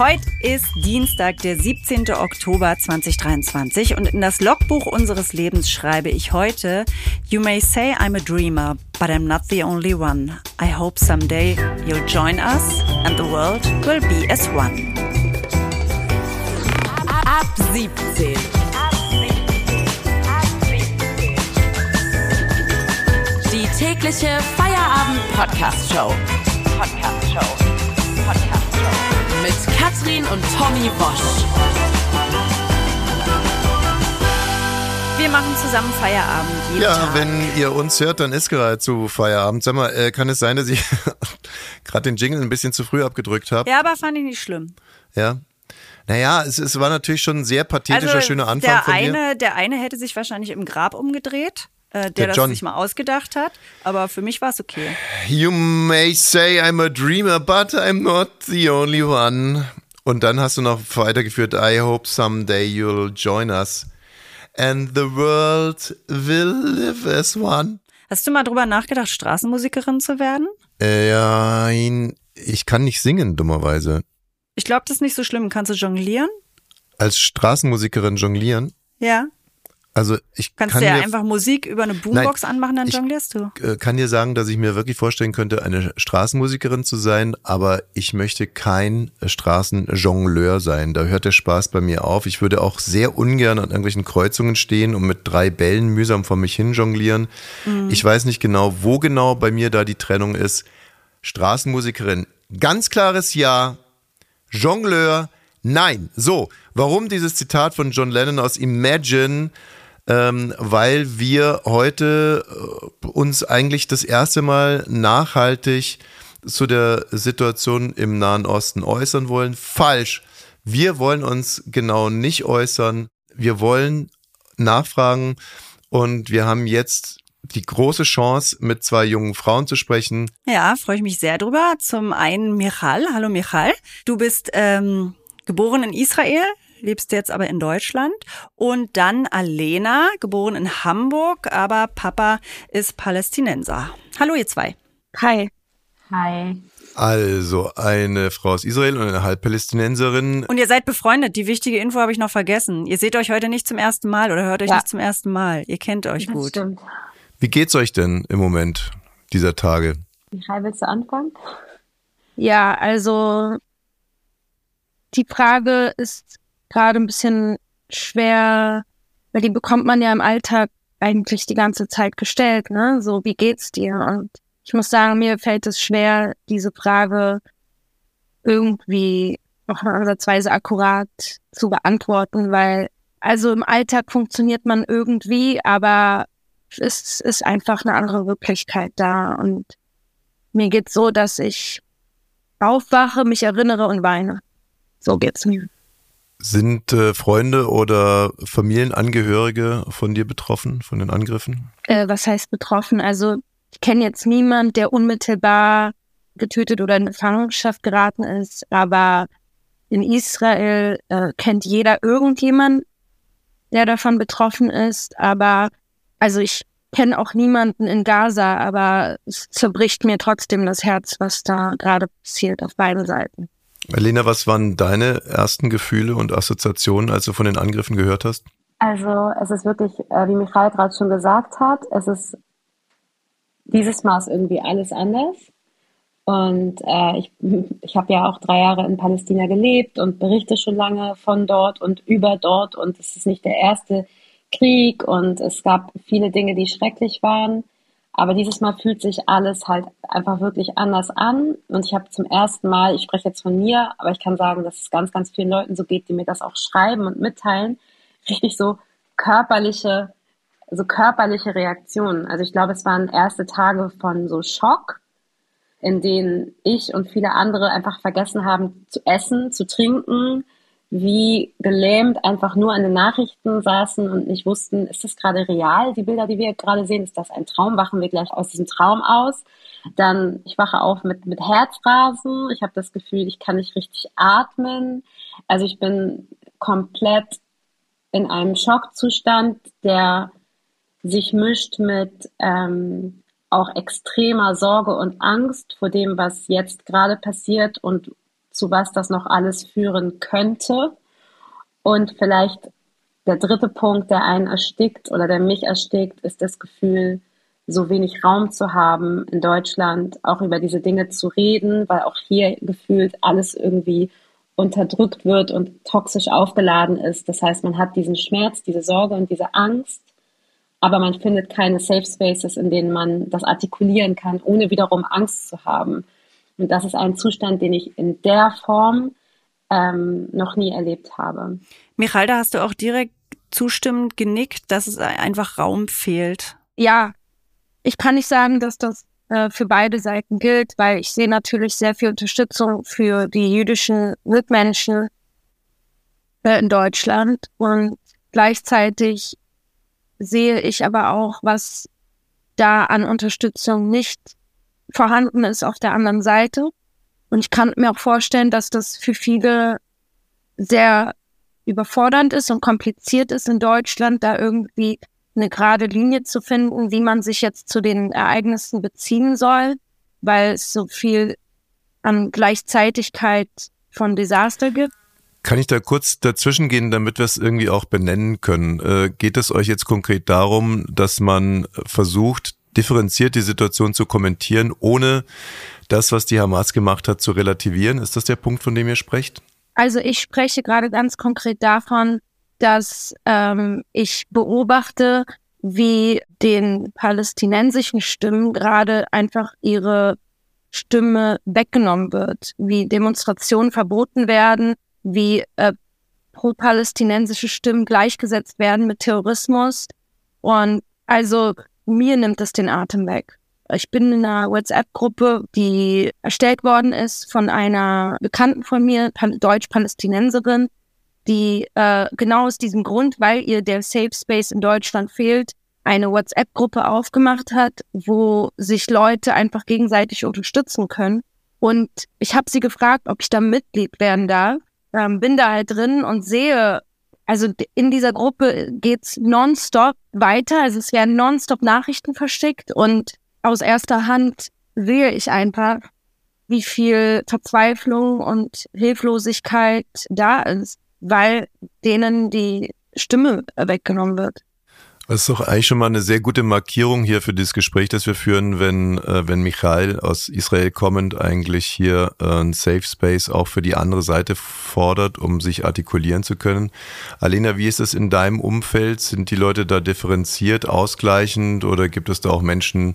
Heute ist Dienstag, der 17. Oktober 2023 und in das Logbuch unseres Lebens schreibe ich heute, You may say I'm a dreamer, but I'm not the only one. I hope someday you'll join us and the world will be as one. Ab 17. Die tägliche Feierabend-Podcast-Show. Podcast-Show. Podcast-Show. Mit Katrin und Tommy Bosch. Wir machen zusammen Feierabend jeden Ja, Tag. wenn ihr uns hört, dann ist gerade zu Feierabend. Sag mal, äh, kann es sein, dass ich gerade den Jingle ein bisschen zu früh abgedrückt habe? ja, aber fand ich nicht schlimm. Ja. Naja, es, es war natürlich schon ein sehr pathetischer, schöner Anfang der von eine, Der eine hätte sich wahrscheinlich im Grab umgedreht, äh, der, Der das sich mal ausgedacht hat. Aber für mich war es okay. You may say I'm a dreamer, but I'm not the only one. Und dann hast du noch weitergeführt, I hope someday you'll join us. And the world will live as one. Hast du mal drüber nachgedacht, Straßenmusikerin zu werden? Äh, ich kann nicht singen, dummerweise. Ich glaube, das ist nicht so schlimm. Kannst du jonglieren? Als Straßenmusikerin jonglieren. Ja. Also ich Kannst kann du ja einfach Musik über eine Boombox Nein, anmachen, dann ich- jonglierst du. äh, kann dir sagen, dass ich mir wirklich vorstellen könnte, eine Straßenmusikerin zu sein, aber ich möchte kein Straßenjongleur sein. Da hört der Spaß bei mir auf. Ich würde auch sehr ungern an irgendwelchen Kreuzungen stehen und mit drei Bällen mühsam vor mich hin jonglieren. Ich weiß nicht genau, wo genau bei mir da die Trennung ist. Straßenmusikerin, ganz klares Ja. Jongleur, nein. So, warum dieses Zitat von John Lennon aus Imagine? Ähm, weil wir heute äh, uns eigentlich das erste Mal nachhaltig zu der Situation im Nahen Osten äußern wollen. Falsch. Wir wollen uns genau nicht äußern. Wir wollen nachfragen und wir haben jetzt die große Chance, mit zwei jungen Frauen zu sprechen. Ja, freue ich mich sehr drüber. Zum einen Michal. Hallo Michal. Du bist ähm, geboren in Israel, lebst jetzt aber in Deutschland. Und dann Alena, geboren in Hamburg, aber Papa ist Palästinenser. Hallo ihr zwei. Hi. Hi. Also eine Frau aus Israel und eine Halbpalästinenserin. Und ihr seid befreundet. Die wichtige Info habe ich noch vergessen. Ihr seht euch heute nicht zum ersten Mal oder hört euch Ja. nicht zum ersten Mal. Ihr kennt euch Das gut. stimmt. Wie geht's euch denn im Moment dieser Tage? Michael, willst du anfangen? Ja, also die Frage ist gerade ein bisschen schwer, weil die bekommt man ja im Alltag eigentlich die ganze Zeit gestellt, ne? So, wie geht's dir? Und ich muss sagen, mir fällt es schwer, diese Frage irgendwie noch mal ansatzweise akkurat zu beantworten, weil also im Alltag funktioniert man irgendwie, aber es ist einfach eine andere Wirklichkeit da und mir geht's so, dass ich aufwache, mich erinnere und weine. So geht's mir. Sind äh, Freunde oder Familienangehörige von dir betroffen, von den Angriffen? Äh, was heißt betroffen? Also ich kenne jetzt niemand, der unmittelbar getötet oder in Gefangenschaft geraten ist, aber in Israel äh, kennt jeder irgendjemand, der davon betroffen ist. Aber also ich kenne auch niemanden in Gaza, aber es zerbricht mir trotzdem das Herz, was da gerade passiert auf beiden Seiten. Elena, was waren deine ersten Gefühle und Assoziationen, als du von den Angriffen gehört hast? Also es ist wirklich, äh, wie Michael gerade schon gesagt hat, es ist dieses ist irgendwie alles anders. Und äh, ich, ich habe ja auch drei Jahre in Palästina gelebt und berichte schon lange von dort und über dort. Und es ist nicht der erste Krieg und es gab viele Dinge, die schrecklich waren. Aber dieses Mal fühlt sich alles halt einfach wirklich anders an. Und ich habe zum ersten Mal, ich spreche jetzt von mir, aber ich kann sagen, dass es ganz, ganz vielen Leuten so geht, die mir das auch schreiben und mitteilen, richtig so körperliche, so körperliche Reaktionen. Also ich glaube, es waren erste Tage von so Schock, in denen ich und viele andere einfach vergessen haben zu essen, zu trinken, wie gelähmt einfach nur an den Nachrichten saßen und nicht wussten, ist das gerade real, die Bilder, die wir gerade sehen, ist das ein Traum, wachen wir gleich aus diesem Traum aus. Dann, ich wache auf mit, mit Herzrasen, ich habe das Gefühl, ich kann nicht richtig atmen. Also ich bin komplett in einem Schockzustand, der sich mischt mit ähm, auch extremer Sorge und Angst vor dem, was jetzt gerade passiert und zu was das noch alles führen könnte. Und vielleicht der dritte Punkt, der einen erstickt oder der mich erstickt, ist das Gefühl, so wenig Raum zu haben in Deutschland, auch über diese Dinge zu reden, weil auch hier gefühlt alles irgendwie unterdrückt wird und toxisch aufgeladen ist. Das heißt, man hat diesen Schmerz, diese Sorge und diese Angst, aber man findet keine Safe Spaces, in denen man das artikulieren kann, ohne wiederum Angst zu haben. Und das ist ein Zustand, den ich in der Form ähm, noch nie erlebt habe. Michael, da hast du auch direkt zustimmend genickt, dass es einfach Raum fehlt. Ja, ich kann nicht sagen, dass das äh, für beide Seiten gilt, weil ich sehe natürlich sehr viel Unterstützung für die jüdischen Mitmenschen äh, in Deutschland und gleichzeitig sehe ich aber auch, was da an Unterstützung nicht vorhanden ist auf der anderen Seite. Und ich kann mir auch vorstellen, dass das für viele sehr überfordernd ist und kompliziert ist in Deutschland, da irgendwie eine gerade Linie zu finden, wie man sich jetzt zu den Ereignissen beziehen soll, weil es so viel an Gleichzeitigkeit von Desaster gibt. Kann ich da kurz dazwischen gehen, damit wir es irgendwie auch benennen können? Äh, geht es euch jetzt konkret darum, dass man versucht, differenziert die Situation zu kommentieren, ohne das, was die Hamas gemacht hat, zu relativieren? Ist das der Punkt, von dem ihr sprecht? Also ich spreche gerade ganz konkret davon, dass ähm, ich beobachte, wie den palästinensischen Stimmen gerade einfach ihre Stimme weggenommen wird, wie Demonstrationen verboten werden, wie äh, pro-palästinensische Stimmen gleichgesetzt werden mit Terrorismus. Und also mir nimmt das den Atem weg. Ich bin in einer WhatsApp-Gruppe, die erstellt worden ist von einer Bekannten von mir, Deutsch-Palästinenserin, die äh, genau aus diesem Grund, weil ihr der Safe Space in Deutschland fehlt, eine WhatsApp-Gruppe aufgemacht hat, wo sich Leute einfach gegenseitig unterstützen können. Und ich habe sie gefragt, ob ich da Mitglied werden darf. Ähm, bin da halt drin und sehe, also in dieser Gruppe geht's nonstop weiter. Also es werden nonstop Nachrichten verschickt und aus erster Hand sehe ich einfach, wie viel Verzweiflung und Hilflosigkeit da ist weil denen die Stimme weggenommen wird. Das ist doch eigentlich schon mal eine sehr gute Markierung hier für dieses Gespräch, das wir führen, wenn, äh, wenn Michael aus Israel kommend eigentlich hier äh, ein Safe Space auch für die andere Seite fordert, um sich artikulieren zu können. Alena, wie ist es in deinem Umfeld? Sind die Leute da differenziert, ausgleichend oder gibt es da auch Menschen,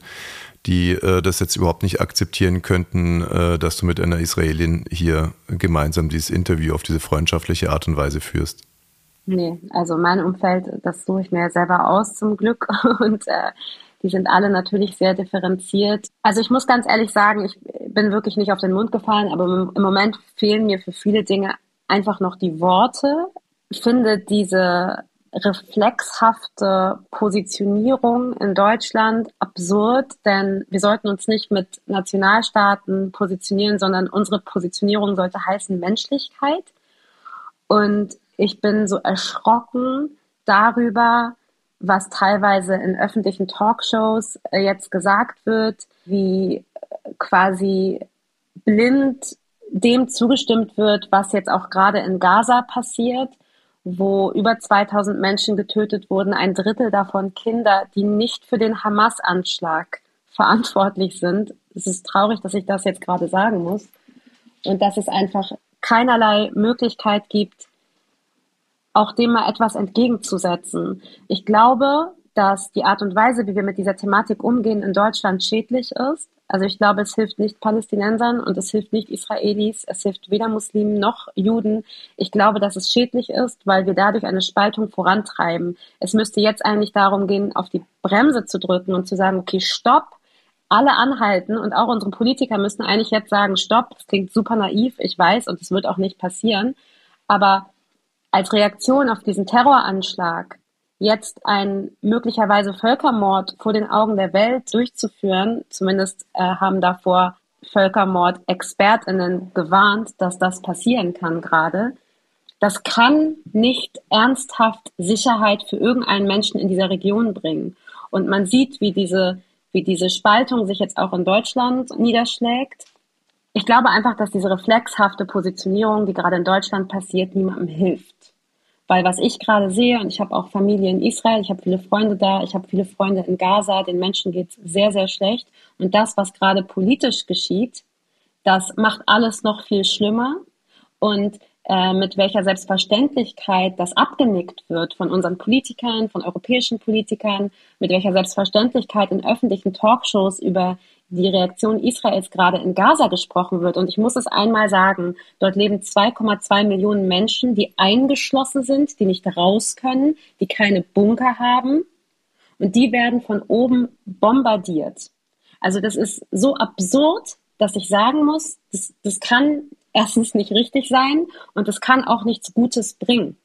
die äh, das jetzt überhaupt nicht akzeptieren könnten, äh, dass du mit einer Israelin hier gemeinsam dieses Interview auf diese freundschaftliche Art und Weise führst? Nee, also mein Umfeld, das suche ich mir selber aus zum Glück und äh, die sind alle natürlich sehr differenziert. Also ich muss ganz ehrlich sagen, ich bin wirklich nicht auf den Mund gefallen, aber im Moment fehlen mir für viele Dinge einfach noch die Worte. Ich finde diese reflexhafte Positionierung in Deutschland absurd, denn wir sollten uns nicht mit Nationalstaaten positionieren, sondern unsere Positionierung sollte heißen Menschlichkeit. Und ich bin so erschrocken darüber, was teilweise in öffentlichen Talkshows äh, jetzt gesagt wird, wie äh, quasi blind dem zugestimmt wird, was jetzt auch gerade in Gaza passiert wo über 2000 Menschen getötet wurden, ein Drittel davon Kinder, die nicht für den Hamas-Anschlag verantwortlich sind. Es ist traurig, dass ich das jetzt gerade sagen muss. Und dass es einfach keinerlei Möglichkeit gibt, auch dem mal etwas entgegenzusetzen. Ich glaube, dass die Art und Weise, wie wir mit dieser Thematik umgehen, in Deutschland schädlich ist. Also ich glaube, es hilft nicht Palästinensern und es hilft nicht Israelis, es hilft weder Muslimen noch Juden. Ich glaube, dass es schädlich ist, weil wir dadurch eine Spaltung vorantreiben. Es müsste jetzt eigentlich darum gehen, auf die Bremse zu drücken und zu sagen, okay, stopp, alle anhalten und auch unsere Politiker müssen eigentlich jetzt sagen, stopp, das klingt super naiv, ich weiß und es wird auch nicht passieren. Aber als Reaktion auf diesen Terroranschlag jetzt einen möglicherweise Völkermord vor den Augen der Welt durchzuführen. Zumindest äh, haben davor Völkermord-ExpertInnen gewarnt, dass das passieren kann gerade. Das kann nicht ernsthaft Sicherheit für irgendeinen Menschen in dieser Region bringen. Und man sieht, wie diese, wie diese Spaltung sich jetzt auch in Deutschland niederschlägt. Ich glaube einfach, dass diese reflexhafte Positionierung, die gerade in Deutschland passiert, niemandem hilft. Weil was ich gerade sehe, und ich habe auch Familie in Israel, ich habe viele Freunde da, ich habe viele Freunde in Gaza, den Menschen geht es sehr, sehr schlecht. Und das, was gerade politisch geschieht, das macht alles noch viel schlimmer. Und äh, mit welcher Selbstverständlichkeit das abgenickt wird von unseren Politikern, von europäischen Politikern, mit welcher Selbstverständlichkeit in öffentlichen Talkshows über die Reaktion Israels gerade in Gaza gesprochen wird. Und ich muss es einmal sagen, dort leben 2,2 Millionen Menschen, die eingeschlossen sind, die nicht raus können, die keine Bunker haben. Und die werden von oben bombardiert. Also das ist so absurd, dass ich sagen muss, das, das kann erstens nicht richtig sein und das kann auch nichts Gutes bringen.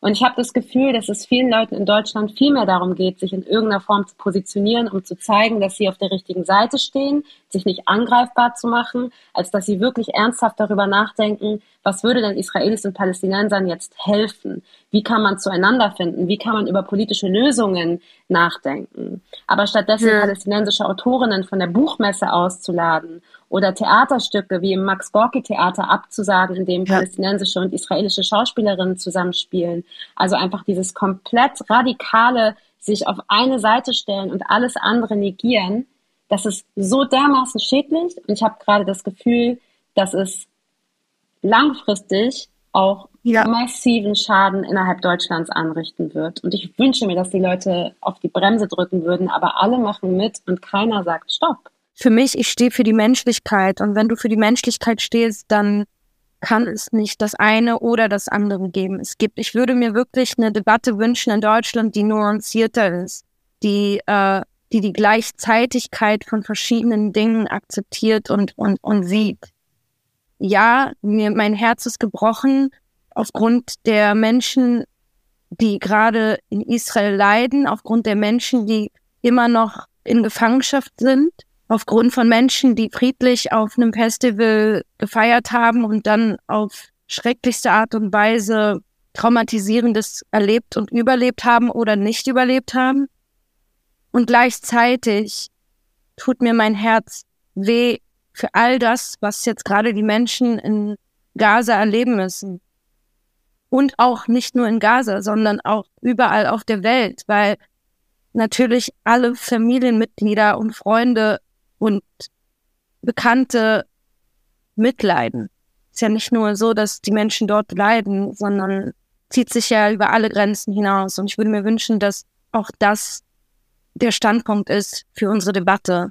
Und ich habe das Gefühl, dass es vielen Leuten in Deutschland viel mehr darum geht, sich in irgendeiner Form zu positionieren, um zu zeigen, dass sie auf der richtigen Seite stehen, sich nicht angreifbar zu machen, als dass sie wirklich ernsthaft darüber nachdenken, was würde denn Israelis und Palästinensern jetzt helfen? Wie kann man zueinander finden? Wie kann man über politische Lösungen nachdenken? Aber stattdessen ja. palästinensische Autorinnen von der Buchmesse auszuladen oder Theaterstücke wie im Max Gorki Theater abzusagen, in dem ja. palästinensische und israelische Schauspielerinnen zusammenspielen. Also einfach dieses komplett radikale sich auf eine Seite stellen und alles andere negieren, das ist so dermaßen schädlich und ich habe gerade das Gefühl, dass es langfristig auch ja. massiven Schaden innerhalb Deutschlands anrichten wird. Und ich wünsche mir, dass die Leute auf die Bremse drücken würden, aber alle machen mit und keiner sagt Stopp für mich, ich stehe für die Menschlichkeit. Und wenn du für die Menschlichkeit stehst, dann kann es nicht das eine oder das andere geben. Es gibt, ich würde mir wirklich eine Debatte wünschen in Deutschland, die nuancierter ist, die, äh, die die Gleichzeitigkeit von verschiedenen Dingen akzeptiert und, und, und sieht. Ja, mir, mein Herz ist gebrochen aufgrund der Menschen, die gerade in Israel leiden, aufgrund der Menschen, die immer noch in Gefangenschaft sind aufgrund von Menschen, die friedlich auf einem Festival gefeiert haben und dann auf schrecklichste Art und Weise traumatisierendes erlebt und überlebt haben oder nicht überlebt haben. Und gleichzeitig tut mir mein Herz weh für all das, was jetzt gerade die Menschen in Gaza erleben müssen. Und auch nicht nur in Gaza, sondern auch überall auf der Welt, weil natürlich alle Familienmitglieder und Freunde und Bekannte mitleiden. Ist ja nicht nur so, dass die Menschen dort leiden, sondern zieht sich ja über alle Grenzen hinaus. Und ich würde mir wünschen, dass auch das der Standpunkt ist für unsere Debatte,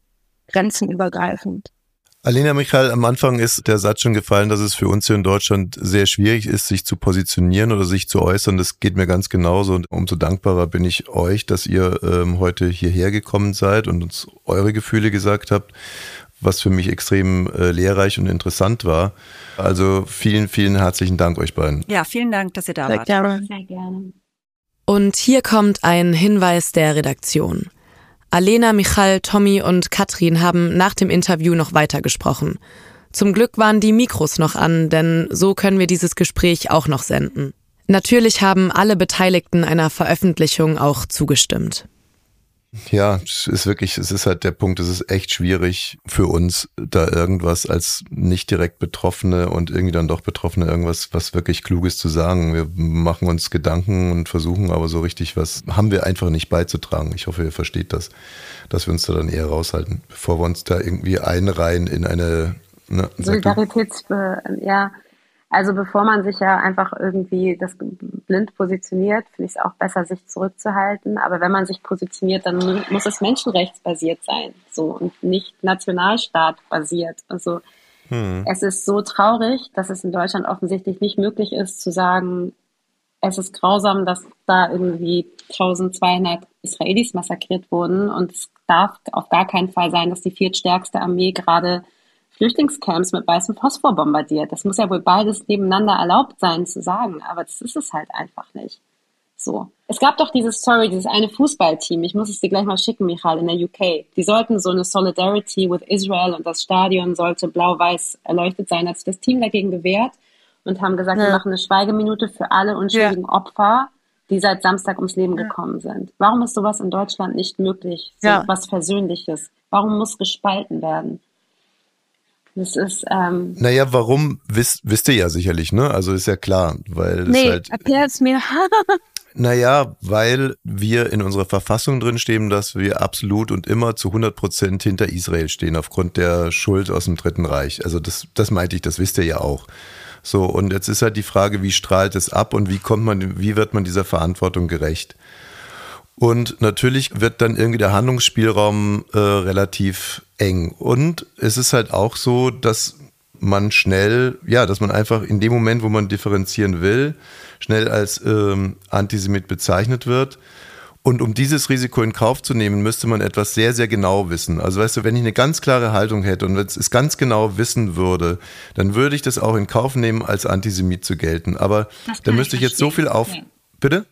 grenzenübergreifend. Alena Michael, am Anfang ist der Satz schon gefallen, dass es für uns hier in Deutschland sehr schwierig ist, sich zu positionieren oder sich zu äußern. Das geht mir ganz genauso und umso dankbarer bin ich euch, dass ihr ähm, heute hierher gekommen seid und uns eure Gefühle gesagt habt, was für mich extrem äh, lehrreich und interessant war. Also vielen, vielen herzlichen Dank euch beiden. Ja, vielen Dank, dass ihr da Sehr wart. Gerne. Sehr gerne. Und hier kommt ein Hinweis der Redaktion. Alena, Michal, Tommy und Katrin haben nach dem Interview noch weitergesprochen. Zum Glück waren die Mikros noch an, denn so können wir dieses Gespräch auch noch senden. Natürlich haben alle Beteiligten einer Veröffentlichung auch zugestimmt. Ja, es ist wirklich, es ist halt der Punkt, es ist echt schwierig für uns, da irgendwas als nicht direkt Betroffene und irgendwie dann doch Betroffene irgendwas, was wirklich Kluges zu sagen. Wir machen uns Gedanken und versuchen aber so richtig was, haben wir einfach nicht beizutragen. Ich hoffe, ihr versteht das, dass wir uns da dann eher raushalten, bevor wir uns da irgendwie einreihen in eine ne, Solidaritäts, ja, also bevor man sich ja einfach irgendwie das blind positioniert, finde ich es auch besser, sich zurückzuhalten. Aber wenn man sich positioniert, dann muss es menschenrechtsbasiert sein, so und nicht nationalstaatbasiert. Also hm. es ist so traurig, dass es in Deutschland offensichtlich nicht möglich ist zu sagen, es ist grausam, dass da irgendwie 1200 Israelis massakriert wurden und es darf auf gar keinen Fall sein, dass die viertstärkste Armee gerade Flüchtlingscamps mit weißem Phosphor bombardiert. Das muss ja wohl beides nebeneinander erlaubt sein zu sagen, aber das ist es halt einfach nicht. So. Es gab doch dieses, sorry, dieses eine Fußballteam, ich muss es dir gleich mal schicken, Michael, in der UK. Die sollten so eine Solidarity with Israel und das Stadion sollte blau-weiß erleuchtet sein. Hat sich das Team dagegen gewehrt und haben gesagt, ja. wir machen eine Schweigeminute für alle unschuldigen ja. Opfer, die seit Samstag ums Leben ja. gekommen sind. Warum ist sowas in Deutschland nicht möglich? So was Versöhnliches. Warum muss gespalten werden? Das ist. Ähm naja, warum wisst, wisst ihr ja sicherlich, ne? Also ist ja klar, weil nee, es halt. Erklär's mir. naja, weil wir in unserer Verfassung drin stehen, dass wir absolut und immer zu 100 Prozent hinter Israel stehen, aufgrund der Schuld aus dem Dritten Reich. Also das, das meinte ich, das wisst ihr ja auch. So, und jetzt ist halt die Frage, wie strahlt es ab und wie kommt man, wie wird man dieser Verantwortung gerecht? Und natürlich wird dann irgendwie der Handlungsspielraum äh, relativ eng. Und es ist halt auch so, dass man schnell, ja, dass man einfach in dem Moment, wo man differenzieren will, schnell als ähm, Antisemit bezeichnet wird. Und um dieses Risiko in Kauf zu nehmen, müsste man etwas sehr, sehr genau wissen. Also weißt du, wenn ich eine ganz klare Haltung hätte und es ganz genau wissen würde, dann würde ich das auch in Kauf nehmen, als Antisemit zu gelten. Aber da müsste ich, ich jetzt so viel auf. Bitte?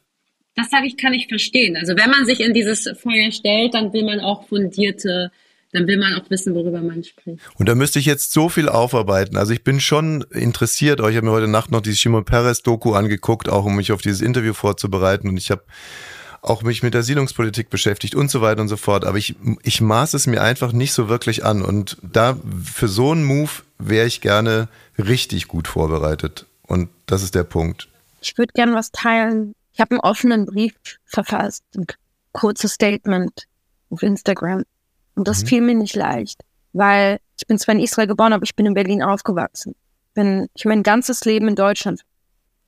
Das sage ich, kann ich verstehen. Also wenn man sich in dieses Feuer stellt, dann will man auch fundierte dann will man auch wissen, worüber man spricht. Und da müsste ich jetzt so viel aufarbeiten. Also ich bin schon interessiert, ich habe mir heute Nacht noch die Shimon Peres Doku angeguckt, auch um mich auf dieses Interview vorzubereiten und ich habe auch mich mit der Siedlungspolitik beschäftigt und so weiter und so fort. Aber ich, ich maß es mir einfach nicht so wirklich an. Und da für so einen Move wäre ich gerne richtig gut vorbereitet. Und das ist der Punkt. Ich würde gerne was teilen, ich habe einen offenen Brief verfasst, ein kurzes Statement auf Instagram. Und das mhm. fiel mir nicht leicht, weil ich bin zwar in Israel geboren, aber ich bin in Berlin aufgewachsen. Bin, ich mein ganzes Leben in Deutschland.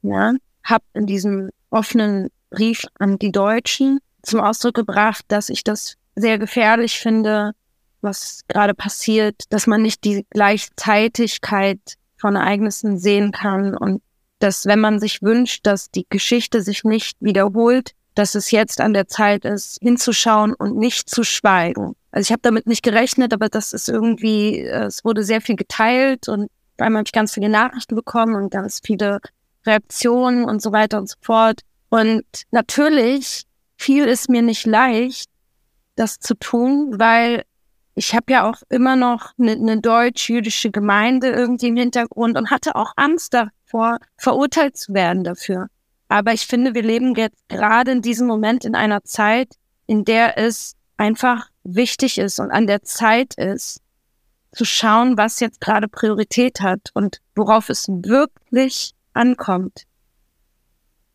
Ja, habe in diesem offenen Brief an die Deutschen zum Ausdruck gebracht, dass ich das sehr gefährlich finde, was gerade passiert, dass man nicht die Gleichzeitigkeit von Ereignissen sehen kann und dass wenn man sich wünscht, dass die Geschichte sich nicht wiederholt, dass es jetzt an der Zeit ist, hinzuschauen und nicht zu schweigen. Also ich habe damit nicht gerechnet, aber das ist irgendwie, äh, es wurde sehr viel geteilt und allem habe ich ganz viele Nachrichten bekommen und ganz viele Reaktionen und so weiter und so fort. Und natürlich fiel es mir nicht leicht, das zu tun, weil ich habe ja auch immer noch eine, eine deutsch-jüdische Gemeinde irgendwie im Hintergrund und hatte auch Angst davor, verurteilt zu werden dafür. Aber ich finde, wir leben jetzt gerade in diesem Moment in einer Zeit, in der es einfach wichtig ist und an der Zeit ist, zu schauen, was jetzt gerade Priorität hat und worauf es wirklich ankommt.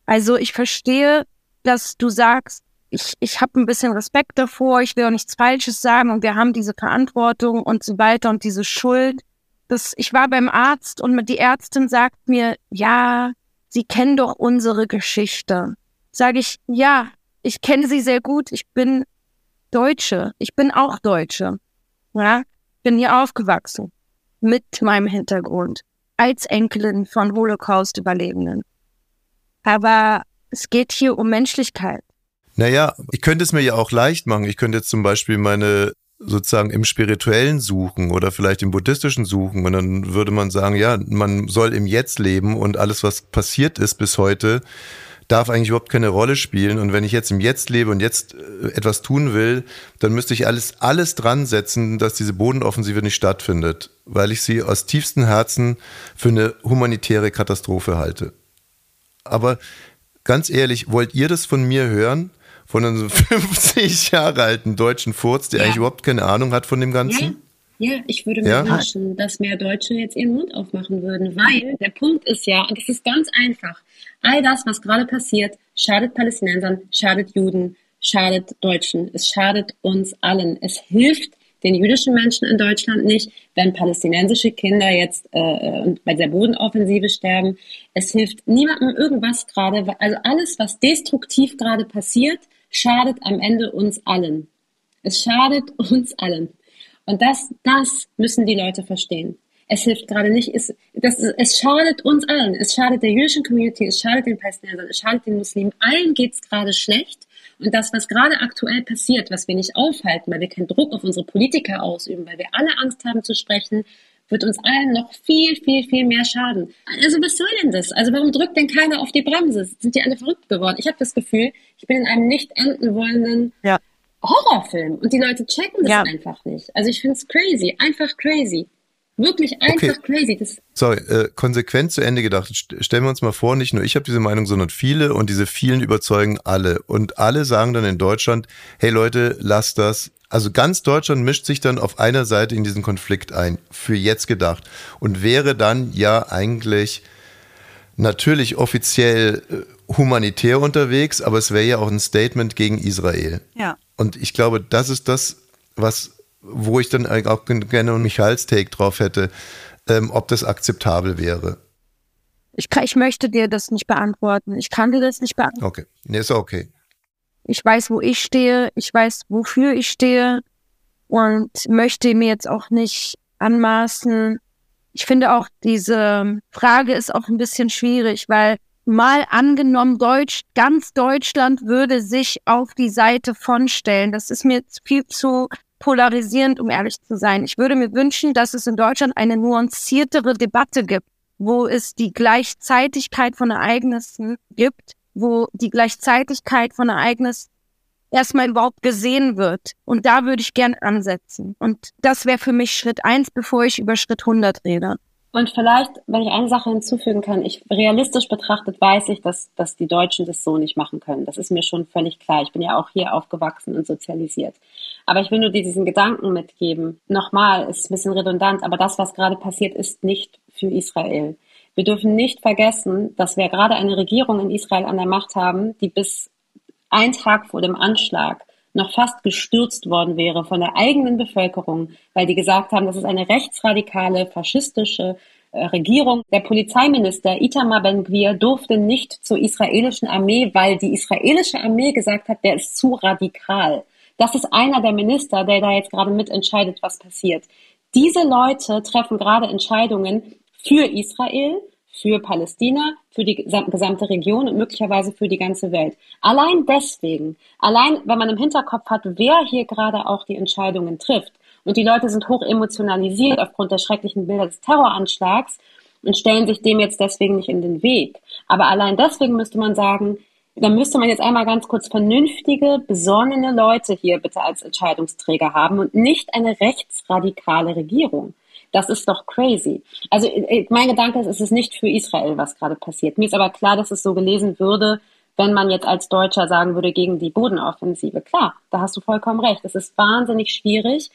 Also ich verstehe, dass du sagst, ich, ich habe ein bisschen Respekt davor, ich will auch nichts Falsches sagen und wir haben diese Verantwortung und so weiter und diese Schuld. Das, ich war beim Arzt und die Ärztin sagt mir, ja, Sie kennen doch unsere Geschichte. Sage ich, ja, ich kenne sie sehr gut. Ich bin Deutsche. Ich bin auch Deutsche. Ja, bin hier aufgewachsen mit meinem Hintergrund als Enkelin von Holocaust-Überlebenden. Aber es geht hier um Menschlichkeit. Naja, ich könnte es mir ja auch leicht machen. Ich könnte jetzt zum Beispiel meine sozusagen im spirituellen suchen oder vielleicht im buddhistischen suchen und dann würde man sagen, ja, man soll im Jetzt leben und alles, was passiert ist bis heute, darf eigentlich überhaupt keine Rolle spielen. Und wenn ich jetzt im Jetzt lebe und jetzt äh, etwas tun will, dann müsste ich alles, alles dran setzen, dass diese Bodenoffensive nicht stattfindet, weil ich sie aus tiefstem Herzen für eine humanitäre Katastrophe halte. Aber ganz ehrlich, wollt ihr das von mir hören? Von einem 50 Jahre alten deutschen Furz, der ja. eigentlich überhaupt keine Ahnung hat von dem Ganzen? Ja, ja ich würde mir ja? wünschen, dass mehr Deutsche jetzt ihren Mund aufmachen würden, weil der Punkt ist ja, und es ist ganz einfach, all das, was gerade passiert, schadet Palästinensern, schadet Juden, schadet Deutschen, es schadet uns allen. Es hilft den jüdischen Menschen in Deutschland nicht, wenn palästinensische Kinder jetzt äh, äh bei der Bodenoffensive sterben. Es hilft niemandem irgendwas gerade, also alles, was destruktiv gerade passiert, schadet am Ende uns allen. Es schadet uns allen. Und das, das müssen die Leute verstehen. Es hilft gerade nicht, es, das, es schadet uns allen. Es schadet der jüdischen Community, es schadet den Palästinensern, es schadet den Muslimen. Allen geht's gerade schlecht. Und das, was gerade aktuell passiert, was wir nicht aufhalten, weil wir keinen Druck auf unsere Politiker ausüben, weil wir alle Angst haben zu sprechen, wird uns allen noch viel, viel, viel mehr schaden. Also was soll denn das? Also warum drückt denn keiner auf die Bremse? Sind die alle verrückt geworden? Ich habe das Gefühl, ich bin in einem nicht enden wollenden ja. Horrorfilm und die Leute checken das ja. einfach nicht. Also ich finde es crazy, einfach crazy. Wirklich einfach okay. crazy. Das Sorry, äh, konsequent zu Ende gedacht. Stellen wir uns mal vor, nicht nur ich habe diese Meinung, sondern viele und diese vielen überzeugen alle. Und alle sagen dann in Deutschland, hey Leute, lasst das, Also ganz Deutschland mischt sich dann auf einer Seite in diesen Konflikt ein, für jetzt gedacht. Und wäre dann ja eigentlich natürlich offiziell äh, humanitär unterwegs, aber es wäre ja auch ein Statement gegen Israel. Ja. Und ich glaube, das ist das, was, wo ich dann auch gerne Michaels Take drauf hätte, ähm, ob das akzeptabel wäre. Ich, kann, ich möchte dir das nicht beantworten. Ich kann dir das nicht beantworten. Okay, nee, ist okay. Ich weiß, wo ich stehe. Ich weiß, wofür ich stehe. Und möchte mir jetzt auch nicht anmaßen. Ich finde auch, diese Frage ist auch ein bisschen schwierig, weil mal angenommen, Deutsch, ganz Deutschland würde sich auf die Seite von stellen. Das ist mir viel zu polarisierend, um ehrlich zu sein. Ich würde mir wünschen, dass es in Deutschland eine nuanciertere Debatte gibt, wo es die Gleichzeitigkeit von Ereignissen gibt wo die Gleichzeitigkeit von Ereignissen erstmal überhaupt gesehen wird. Und da würde ich gern ansetzen. Und das wäre für mich Schritt eins, bevor ich über Schritt 100 rede. Und vielleicht, wenn ich eine Sache hinzufügen kann, ich realistisch betrachtet weiß ich, dass, dass die Deutschen das so nicht machen können. Das ist mir schon völlig klar. Ich bin ja auch hier aufgewachsen und sozialisiert. Aber ich will nur diesen Gedanken mitgeben. Nochmal, ist ein bisschen redundant, aber das, was gerade passiert, ist nicht für Israel. Wir dürfen nicht vergessen, dass wir gerade eine Regierung in Israel an der Macht haben, die bis ein Tag vor dem Anschlag noch fast gestürzt worden wäre von der eigenen Bevölkerung, weil die gesagt haben, das ist eine rechtsradikale, faschistische äh, Regierung. Der Polizeiminister Itamar Ben-Gvir durfte nicht zur israelischen Armee, weil die israelische Armee gesagt hat, der ist zu radikal. Das ist einer der Minister, der da jetzt gerade mitentscheidet, was passiert. Diese Leute treffen gerade Entscheidungen, für Israel, für Palästina, für die gesamte Region und möglicherweise für die ganze Welt. Allein deswegen, allein wenn man im Hinterkopf hat, wer hier gerade auch die Entscheidungen trifft, und die Leute sind hoch emotionalisiert aufgrund der schrecklichen Bilder des Terroranschlags und stellen sich dem jetzt deswegen nicht in den Weg. Aber allein deswegen müsste man sagen, dann müsste man jetzt einmal ganz kurz vernünftige, besonnene Leute hier bitte als Entscheidungsträger haben und nicht eine rechtsradikale Regierung. Das ist doch crazy. Also äh, äh, mein Gedanke ist, es ist nicht für Israel, was gerade passiert. Mir ist aber klar, dass es so gelesen würde, wenn man jetzt als Deutscher sagen würde gegen die Bodenoffensive. Klar, da hast du vollkommen recht. Es ist wahnsinnig schwierig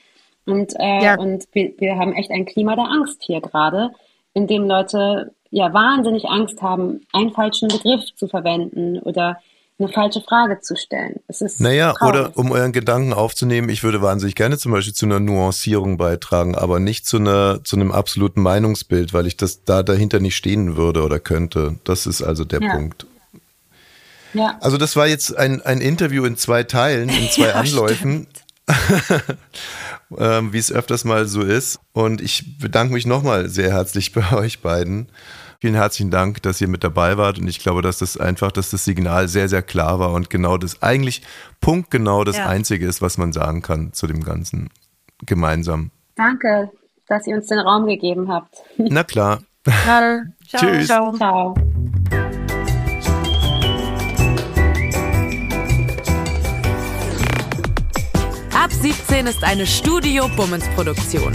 und, äh, ja. und wir, wir haben echt ein Klima der Angst hier gerade, in dem Leute ja wahnsinnig Angst haben, einen falschen Begriff zu verwenden oder eine falsche Frage zu stellen. Es ist naja, traurig. oder um euren Gedanken aufzunehmen, ich würde wahnsinnig gerne zum Beispiel zu einer Nuancierung beitragen, aber nicht zu einer zu einem absoluten Meinungsbild, weil ich das da dahinter nicht stehen würde oder könnte. Das ist also der ja. Punkt. Ja. Also das war jetzt ein, ein Interview in zwei Teilen, in zwei ja, Anläufen. ähm, wie es öfters mal so ist. Und ich bedanke mich nochmal sehr herzlich bei euch beiden. Vielen herzlichen Dank, dass ihr mit dabei wart. Und ich glaube, dass das einfach, dass das Signal sehr, sehr klar war und genau das eigentlich punktgenau das ja. Einzige ist, was man sagen kann zu dem Ganzen gemeinsam. Danke, dass ihr uns den Raum gegeben habt. Na klar. Ciao. Tschüss. Ciao. Ciao. Ab 17 ist eine Studio Bummens Produktion.